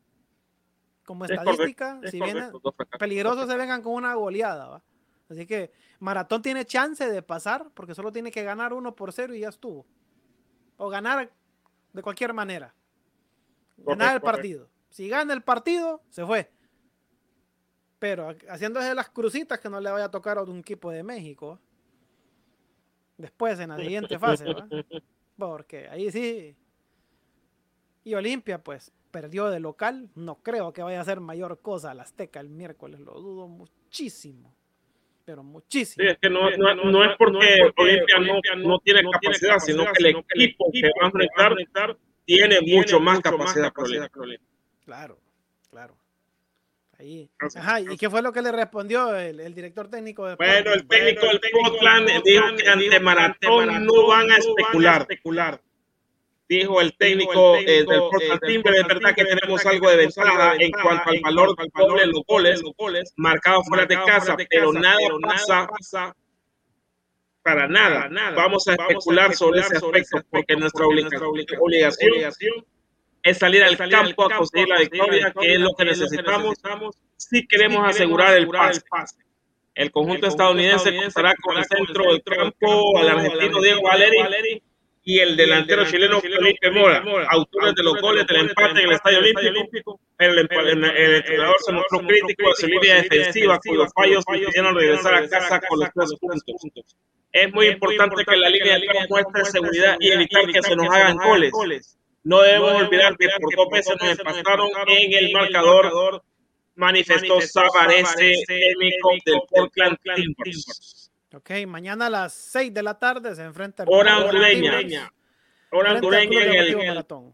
Como estadística, si vienen peligrosos se vengan con una goleada, ¿va? Así que Maratón tiene chance de pasar porque solo tiene que ganar uno por cero y ya estuvo. O ganar de cualquier manera. Ganar el partido. Si gana el partido, se fue. Pero haciéndose las crucitas que no le vaya a tocar a un equipo de México. Después, en la siguiente fase. [laughs] Porque ahí sí. Y Olimpia, pues, perdió de local. No creo que vaya a ser mayor cosa al Azteca el miércoles. Lo dudo muchísimo pero muchísimo. Sí, es que no, no, no, es porque Olimpia no, no, tiene capacidad, sino que el equipo que va a enfrentar tiene mucho más capacidad que Olimpia. Claro, claro. Ahí. Ajá, ¿y qué fue lo que le respondió el, el director técnico de Bueno, el técnico del Portland dijo que ante Maratón no van a especular. Dijo el técnico eh, del Portland Timber, es verdad que tenemos algo de ventaja en cuanto al valor doble los goles, marcados fuera de casa, pero nada pasa para nada. Vamos a especular sobre ese aspecto porque nuestra obligación es salir al campo a conseguir la victoria, que es lo que necesitamos. si queremos asegurar el pase. El conjunto estadounidense contará con el centro del campo, al argentino Diego Valeri y el delantero chileno Felipe Mora, autores de los goles del empate en el Estadio Olímpico. El, entrenador se mostró crítico de su línea defensiva, cuyos fallos impidieron regresar a casa con los tres puntos. Es muy importante que la línea de muestre seguridad y evitar que se nos hagan goles. No debemos olvidar que por dos veces nos empataron en el marcador, manifestó Sabarese, técnico del Portland Timbers. Ok, mañana a las 6 de la tarde se enfrenta Hora hondureña. Hora hondureña en el maratón.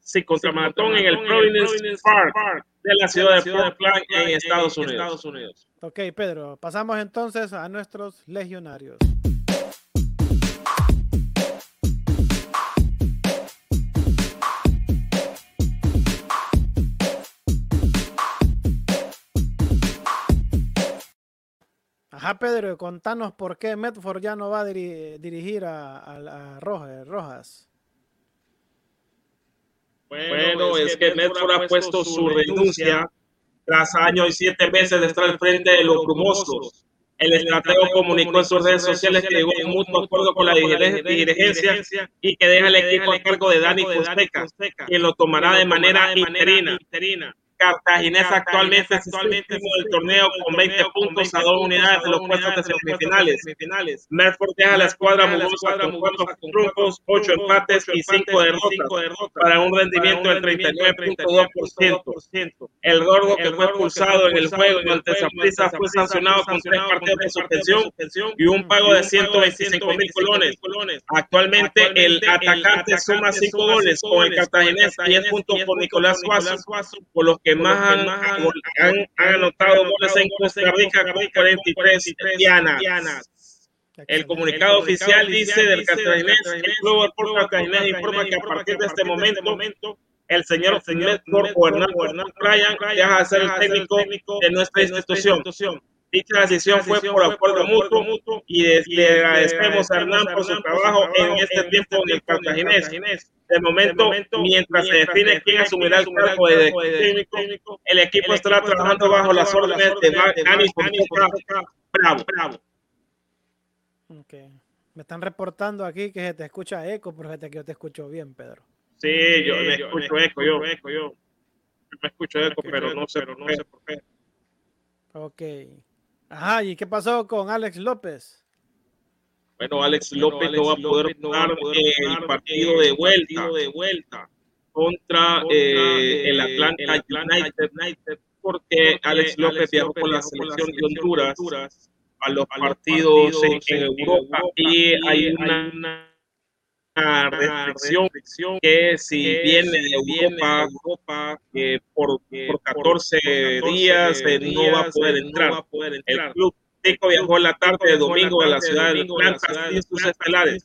Sí, contra Maratón en el Providence Park de la ciudad de Portland en Estados Unidos. Ok, Pedro, pasamos entonces a nuestros legionarios. Ajá, Pedro, contanos por qué Medford ya no va a dirigir a, Rojas. Bueno, es, que, Medford ha puesto su renuncia tras años y siete meses de estar al frente de los brumosos. El estratego comunicó en sus redes sociales que llegó a un mutuo acuerdo con la dirigencia y que deja el equipo a cargo de Dani Costeca, quien lo tomará de manera interina. Cartaginés actualmente es actualmente el torneo con 20 puntos a dos unidades de los puestos de semifinales. Medford deja la escuadra mugosa con cuatro triunfos, ocho empates y cinco derrotas para un rendimiento del 39.2%. El gordo que fue expulsado en el juego ante Zaprisa fue sancionado con tres partidos de suspensión y un pago de 125 mil colones. Actualmente el atacante suma cinco goles con el Cartaginés, 10 puntos por Nicolás Suazo, por los que que más han, han, anotado goles en Costa Rica con 43 dianas. El comunicado oficial dice del cartaginés, el club del cartaginés informa que a partir de este momento el señor o Hernán Bryan deja de ser el técnico de nuestra institución. Dicha decisión fue por acuerdo mutuo y le agradecemos a Hernán por su trabajo en este tiempo en el Cartaginés. De momento, mientras se define quién asumirá el cargo de técnico, el equipo estará trabajando bajo las órdenes de Dani Bravo. Bravo. Okay. Me están reportando aquí que se te escucha eco, pero fíjate que yo te escucho bien, Pedro. Sí, yo me escucho eco, yo. Yo me escucho eco, pero no sé por qué. Ok. Ajá, ¿y qué pasó con Alex López? Bueno, Alex López no va a poder jugar el partido de vuelta, de vuelta contra eh, el Atlanta United, porque Alex López viajó con la selección de Honduras a los partidos en, Europa. Y hay una restricción que si viene de Europa, eh, por, por 14 días eh, no va a poder entrar. El club Tico viajó la tarde de domingo a la ciudad de Atlanta sin sus estelares,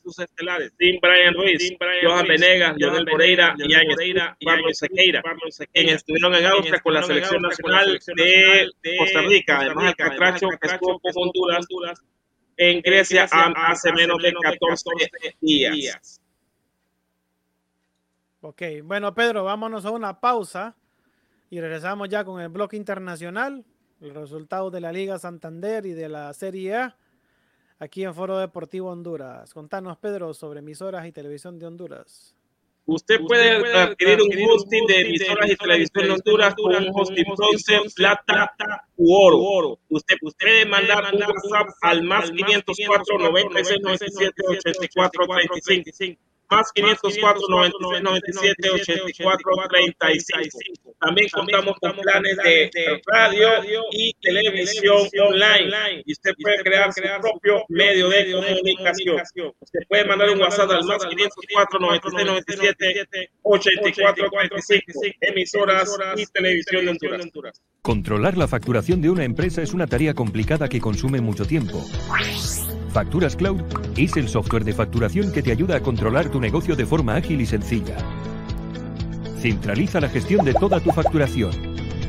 sin Brian Ruiz, Johan Venegas, Leonel Moreira y Carlos Sequeira, quienes estuvieron en Austria con la selección nacional de Costa Rica. Además, el Catracho que estuvo con Honduras en Grecia hace menos de 14 días. Ok, bueno Pedro, vámonos a una pausa y regresamos ya con el bloque internacional, el resultado de la Liga Santander y de la Serie A aquí en Foro Deportivo Honduras. Contanos Pedro sobre emisoras y televisión de Honduras. Usted puede, adquirir un hosting de emisoras y televisión de Honduras con un hosting bronce, plata u oro. Usted puede mandar un WhatsApp al más 504 96 97 84 35 más 504 96 97 84 35. También contamos con planes de radio y televisión online y usted puede crear su propio medio de comunicación. Usted puede mandar un WhatsApp al más 504 96 97 84 35 emisoras y televisión de Honduras. Controlar la facturación de una empresa es una tarea complicada que consume mucho tiempo. Facturas Cloud es el software de facturación que te ayuda a controlar tu negocio de forma ágil y sencilla. Centraliza la gestión de toda tu facturación,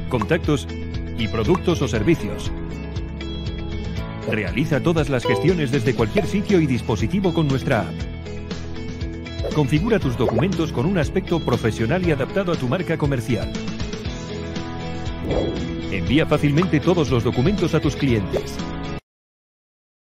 contactos y productos o servicios. Realiza todas las gestiones desde cualquier sitio y dispositivo con nuestra app. Configura tus documentos con un aspecto profesional y adaptado a tu marca comercial. Envía fácilmente todos los documentos a tus clientes.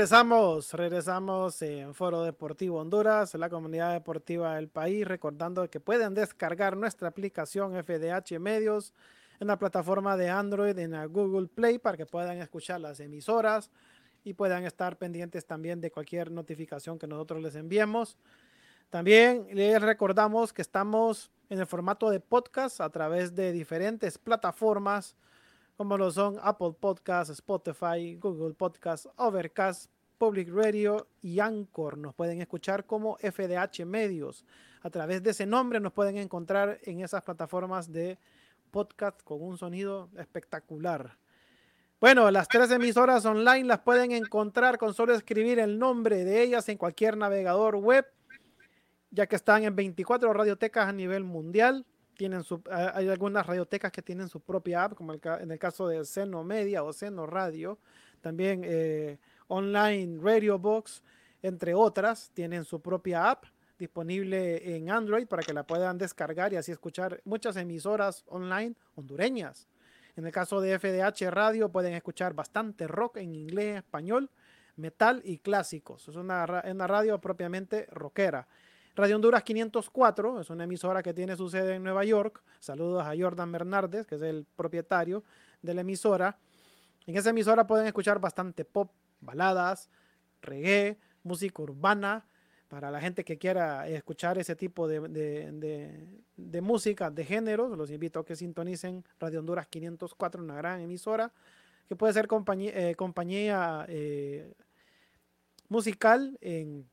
Regresamos, regresamos en Foro Deportivo Honduras, la comunidad deportiva del país, recordando que pueden descargar nuestra aplicación FDH Medios en la plataforma de Android en la Google Play para que puedan escuchar las emisoras y puedan estar pendientes también de cualquier notificación que nosotros les enviemos. También les recordamos que estamos en el formato de podcast a través de diferentes plataformas como lo son Apple Podcasts, Spotify, Google Podcasts, Overcast, Public Radio y Anchor. Nos pueden escuchar como FDH Medios. A través de ese nombre nos pueden encontrar en esas plataformas de podcast con un sonido espectacular. Bueno, las tres emisoras online las pueden encontrar con solo escribir el nombre de ellas en cualquier navegador web, ya que están en 24 radiotecas a nivel mundial tienen su, hay algunas radiotecas que tienen su propia app, como en el caso de Seno Media o Seno Radio, también eh, Online Radio Box, entre otras, tienen su propia app disponible en Android para que la puedan descargar y así escuchar muchas emisoras online hondureñas. En el caso de FDH Radio pueden escuchar bastante rock en inglés, español, metal y clásicos. Es una, una radio propiamente rockera. Radio Honduras 504 es una emisora que tiene su sede en Nueva York. Saludos a Jordan Bernardes, que es el propietario de la emisora. En esa emisora pueden escuchar bastante pop, baladas, reggae, música urbana. Para la gente que quiera escuchar ese tipo de, música, de géneros, los invito a que sintonicen Radio Honduras 504, una gran emisora que puede ser compañía, eh, compañía eh, musical en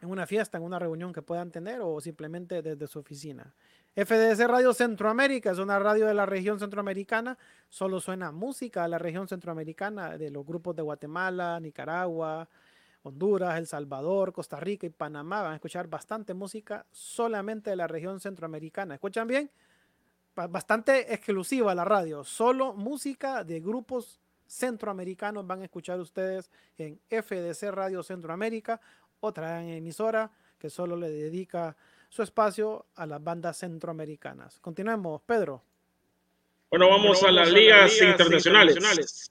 en una fiesta, en una reunión que puedan tener o simplemente desde su oficina. FDS Radio Centroamérica es una radio de la región centroamericana, solo suena música de la región centroamericana, de los grupos de Guatemala, Nicaragua, Honduras, El Salvador, Costa Rica y Panamá. Van a escuchar bastante música solamente de la región centroamericana. ¿Escuchan bien? Bastante exclusiva la radio, solo música de grupos centroamericanos van a escuchar ustedes en FDC Radio Centroamérica, otra emisora que solo le dedica su espacio a las bandas centroamericanas. Continuemos, Pedro. Bueno, vamos, a, las ligas, internacionales.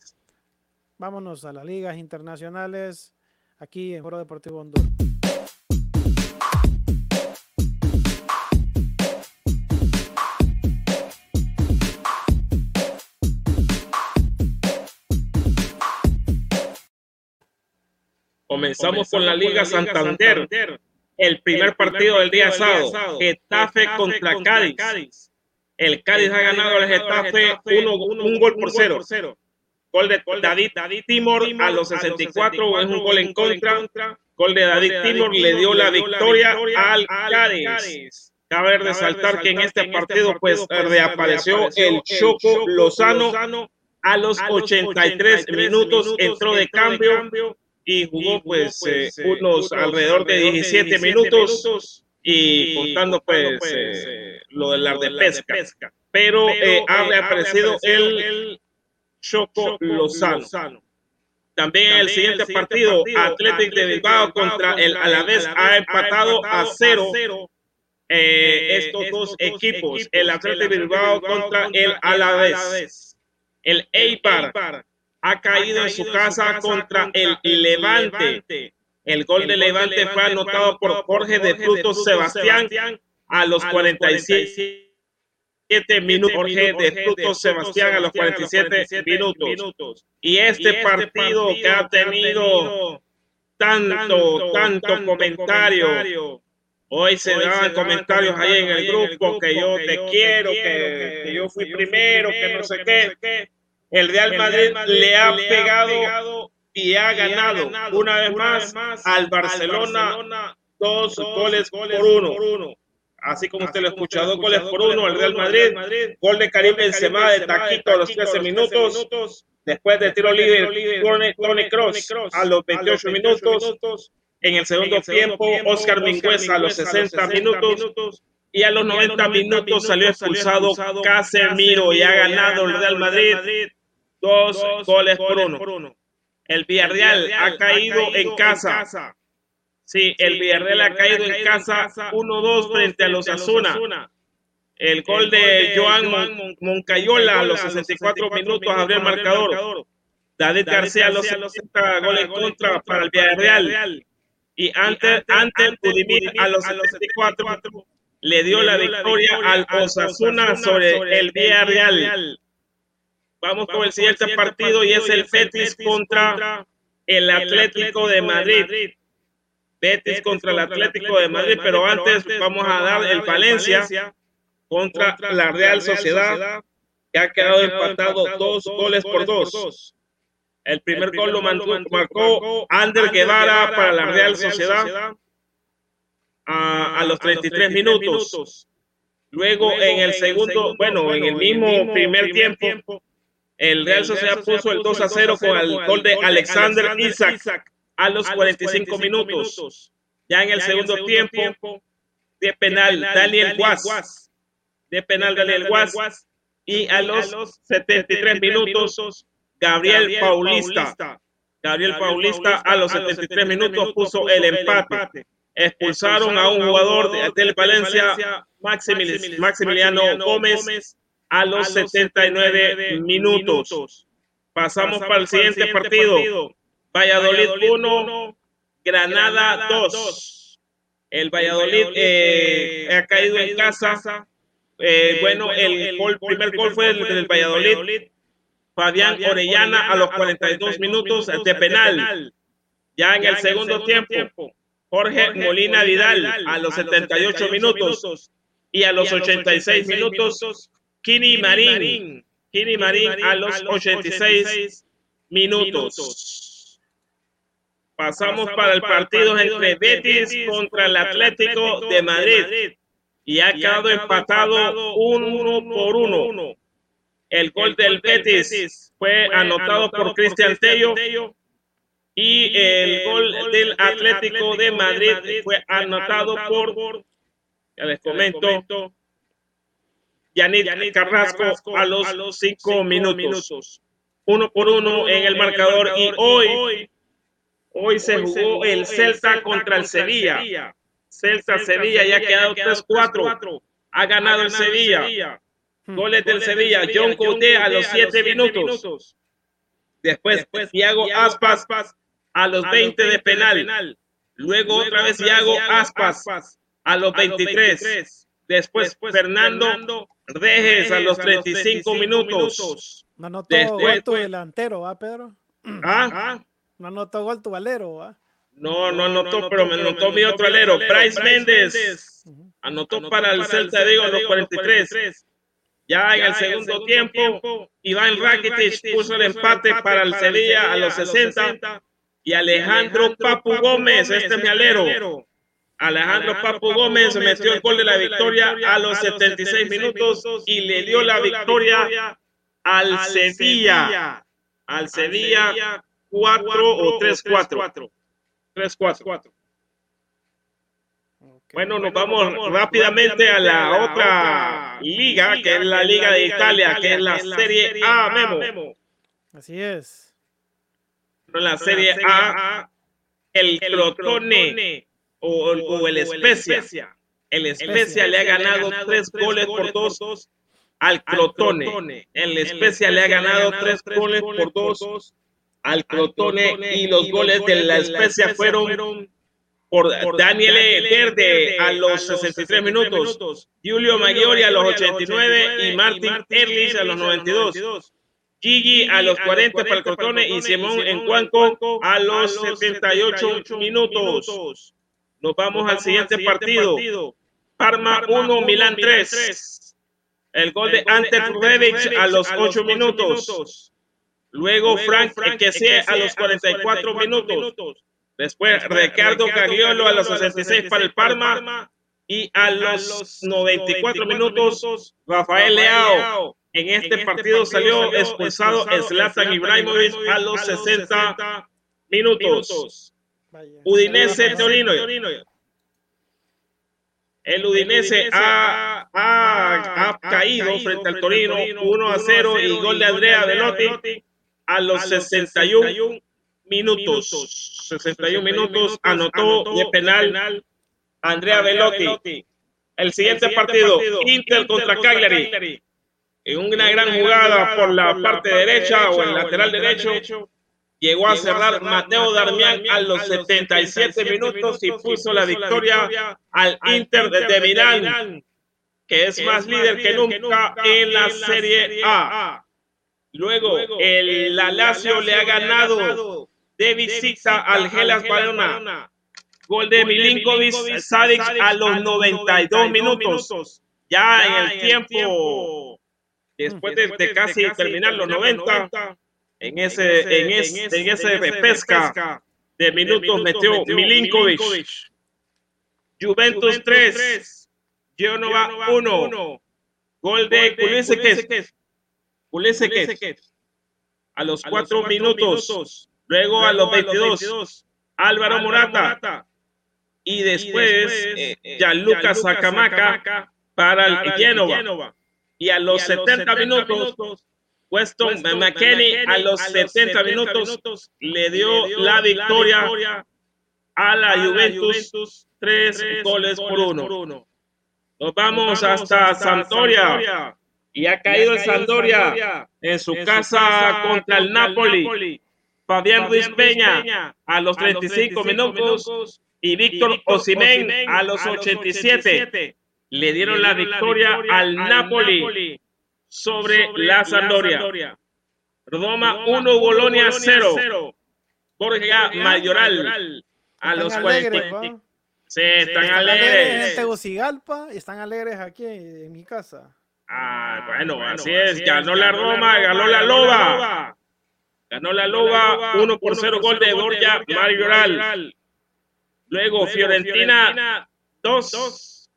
Vámonos a las ligas internacionales aquí en Foro Deportivo Honduras. Comenzamos con la Liga Santander. El primer partido del día sábado. Getafe contra Cádiz. El Cádiz ha ganado al Getafe un gol por cero. Gol de David, Timor a los 64 es un gol en contra. Gol de David Timor le dio la victoria al Cádiz. Cabe resaltar que en este partido pues reapareció el Choco Lozano a los 83 minutos entró de cambio y jugó pues eh, unos alrededor de 17 minutos y contando pues eh, lo del ar de pesca. Pero eh, ha reaparecido el Choco Lozano. También el siguiente partido, Atlético de Bilbao contra el Alavés ha empatado a cero. estos dos equipos, el Atlético de Bilbao contra el Alavés. El Eibar ha caído en su casa contra el Levante. El gol de Levante fue anotado por Jorge de Frutos Sebastián a los 47 minutos. Jorge de Frutos Sebastián a los 47 minutos. Y este partido que ha tenido tanto, tanto comentario. Hoy se daban comentarios ahí en el grupo que yo te quiero, que yo fui primero, que no sé qué el Real Madrid, le ha pegado y ha ganado una vez más al Barcelona dos goles por uno. Así como usted lo escucha, dos goles por uno al Real Madrid. Gol de Karim Benzema de taquito a los 13 minutos. Después de tiro libre, Tony Cross a los 28 minutos. En el segundo tiempo, Oscar Mingüesa a los 60 minutos. Y a los 90 minutos salió expulsado Casemiro y ha ganado el Real Madrid dos, goles, por, uno. El Villarreal, ha, caído en casa. Sí, el Villarreal ha caído en casa 1-2 frente a los Asuna. El gol de Joan Moncayola a los 64 minutos abrió el marcador. David García a los 60 goles contra para el Villarreal. Y antes, antes Pudimir a los 64 le dio la victoria al Osasuna sobre el Villarreal. Vamos con el siguiente partido y es el Betis contra el Atlético de Madrid. Betis contra el Atlético de Madrid, pero antes vamos a dar el Valencia contra la Real Sociedad, que ha quedado empatado dos goles por dos. El primer gol lo marcó Ander Guevara para la Real Sociedad a, los 33 minutos. Luego en el segundo, bueno, en el mismo primer tiempo, el Real Sociedad puso el 2 a 0 con el gol de Alexander Isaac a los 45 minutos. Ya en el segundo tiempo, de penal, Daniel Guas. De penal, Daniel Guas. Y a los 73 minutos, Gabriel Paulista. Gabriel Paulista a los 73 minutos puso el empate. Expulsaron a un jugador de, del Valencia, Maximiliano Gómez a los 79 minutos. Pasamos para el siguiente partido. Valladolid 1, Granada 2. El Valladolid eh, ha caído en casa. Eh, bueno, el, primer gol fue el del Valladolid. Fabián Orellana a los 42 minutos de penal. Ya en el segundo tiempo, Jorge Molina Vidal a los 78 minutos. Y a los 86 minutos, Kini Marín. Kini Marín a los 86 minutos. Pasamos para el partido entre Betis contra el Atlético de Madrid. Y ha quedado empatado uno por uno. El gol del Betis fue anotado por Cristian Tello. Y el gol del Atlético de Madrid fue anotado por, ya les comento, Yanit Carrasco a los cinco minutos. uno por uno en el marcador y hoy, hoy se jugó el Celta contra el Sevilla. Celta Sevilla ya ha quedado 3-4. Ha ganado el Sevilla. Hmm. Goles del Sevilla. John Couté a los 7 minutos. Después, Thiago Aspas a los 20 de penal. Luego otra vez Thiago Aspas a los 23. Después Fernando Reges a los 35 minutos. No anotó gol tu delantero, ¿va, Pedro? ¿Ah? No anotó gol tu valero, ¿va? No, no anotó, pero me anotó mi otro alero. Bryce Méndez anotó para el Celta a los 43. Ya en el segundo tiempo, Iván Rakitic puso el empate para el Sevilla a los 60 y Alejandro Papu Gómez, este es mi alero. Alejandro Papu Gómez metió el gol de la victoria a los 76 minutos y le dio la victoria al Sevilla. Al Sevilla 4 o 3-4. 3-4. Bueno, nos vamos rápidamente a la otra liga, que es la Liga de Italia, que es la Serie A, Memo. Así es. En la Serie A, el Crotone o, el Especia. El Especia le ha ganado tres goles por dos al Crotone. El Especia le ha ganado tres goles por dos al Crotone y los goles de la Especia fueron por Daniel Verde a los 63 minutos, Julio Maggiore a los 89 y Martin Erlich a los 92. Gigi a los 40 para el Crotone y Simón en Cuanco a los 78 minutos. Nos vamos al siguiente partido. Parma 1, Milán 3. El gol de Ante Rebic a los 8 minutos. Luego Frank Kessie a los 44 minutos. Después Ricardo Cagliolo a los 66 para el Parma. Y a los 94 minutos Rafael Leao. En este partido salió expulsado Zlatan Ibrahimovic a los 60 minutos. Udinese Torino. El Udinese ha, ha, caído frente al Torino 1 a 0 y gol de Andrea Velotti a los 61 minutos. 61 minutos anotó de penal Andrea Velotti. El siguiente partido, Inter contra Cagliari. En una gran jugada por la parte derecha o el lateral derecho, llegó a cerrar Mateo Darmian a los 77 minutos y puso la victoria al Inter de Milán, que es más líder que nunca en la Serie A. Luego, el Lazio le ha ganado de visita al Gelas Barona. Gol de Milinkovic Savic a los 92 minutos. Ya en el tiempo, después de, casi terminar los 90, en ese, en ese, en ese pesca de minutos metió Milinkovic. Juventus 3, Genova 1. Gol de Kulisek. Kulisek. A los 4 minutos. Luego a los 22. Álvaro Morata. Y después eh, Gianluca Sacamaca para el Genova. Y a los 70 minutos Weston McKenney a los 70 minutos le dio la victoria a la Juventus, tres goles por uno. Nos vamos hasta Sampdoria. Y ha caído el Sampdoria en su casa contra el Napoli. Fabián Ruiz Peña a los 35 minutos y Víctor Osimén a los 87 le dieron la victoria al Napoli sobre la Sampdoria. Roma 1, Bolonia 0. Borja Mayoral a los 40. Sí, están, alegres. en Tegucigalpa y están alegres aquí en mi casa. Ah, bueno, así es. Ganó la Roma, ganó la Loba. Ganó la Loba 1 por 0 gol de Borja Mayoral. Luego Fiorentina 2,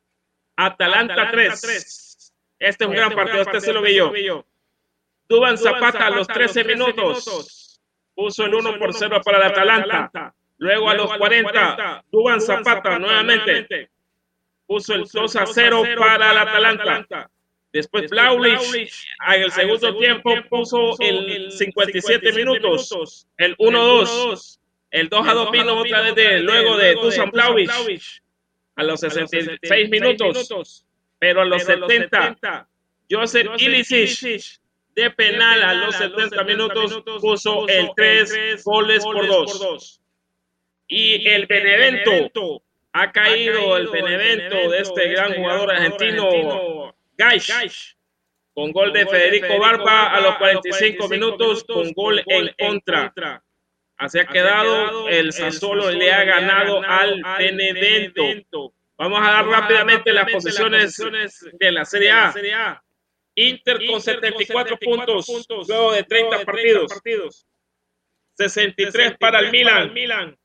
Atalanta 3. Este es un gran partido, este se lo vi yo. Duban Zapata a los 13 minutos. puso el 1 por 0 para el Atalanta. Luego a los 40, Duban Zapata nuevamente. puso el 2 a 0 para el Atalanta. Después Blaulich en el segundo tiempo puso el 57 minutos, el 1-2, el 2 vino otra vez de, luego de Dusan Blaulich. A los 66 minutos, pero a los 70 Joseph Ilicic de penal a los 70 minutos puso el 3 goles por 2. Y el Benevento ha caído el Benevento de este gran jugador argentino Gaish con gol de Federico Barba a los 45 minutos con gol en contra. Así ha quedado, el Sassuolo le ha ganado al Benevento. Vamos a dar rápidamente las posiciones de la Serie A. Inter con 74 puntos luego de 30 partidos. 63 para el Milan.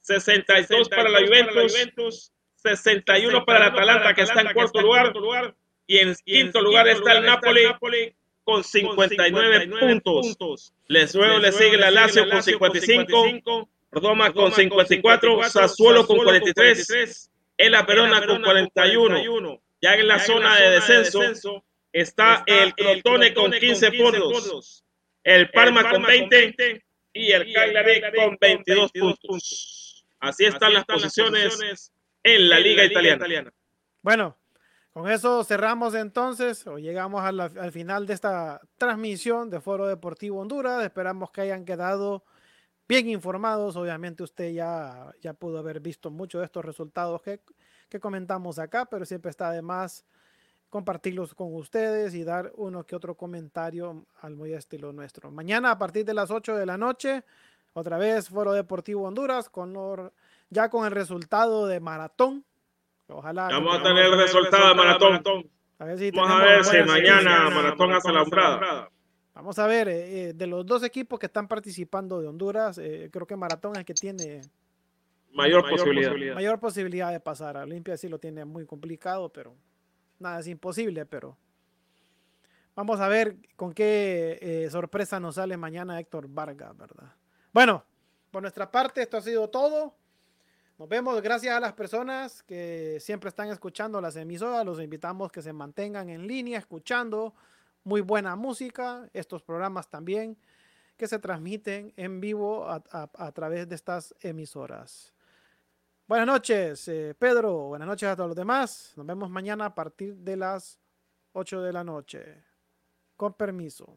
62 para la Juventus. 61 para el Atalanta que está en cuarto lugar. Y en quinto lugar está el Napoli con 59 puntos. Les luego le sigue la Lazio con 55. Roma con 54. Sassuolo con 43. El Verona con 41. Ya en la zona de descenso está, el Crotone con 15 puntos, el Parma, con 20, y el Cagliari con 22 puntos. Así están las posiciones en la Liga Italiana. Bueno, con eso cerramos entonces, o llegamos al final de esta transmisión de Foro Deportivo Honduras. Esperamos que hayan quedado bien informados. Obviamente usted ya, ya pudo haber visto muchos de estos resultados que, que comentamos acá, pero siempre está además compartirlos con ustedes y dar uno que otro comentario al muy estilo nuestro. Mañana a partir de las 8 de la noche, otra vez Foro Deportivo Honduras, con ya con el resultado de maratón. Ojalá. Vamos a tener el resultado de maratón. A ver si Vamos a ver si mañana maratón hace la umbrada. Vamos a ver, eh, eh, de los dos equipos que están participando de Honduras, eh, creo que Maratón es el que tiene mayor, posibilidad. Mayor posibilidad de pasar. Olimpia sí lo tiene muy complicado, pero nada es imposible, pero vamos a ver con qué eh, sorpresa nos sale mañana Héctor Vargas, ¿verdad? Bueno, por nuestra parte esto ha sido todo. Nos vemos, gracias a las personas que siempre están escuchando las emisoras. Los invitamos que se mantengan en línea escuchando muy buena música. Estos programas también que se transmiten en vivo a través de estas emisoras. Buenas noches, eh, Pedro. Buenas noches a todos los demás. Nos vemos mañana a partir de las 8 de la noche. Con permiso.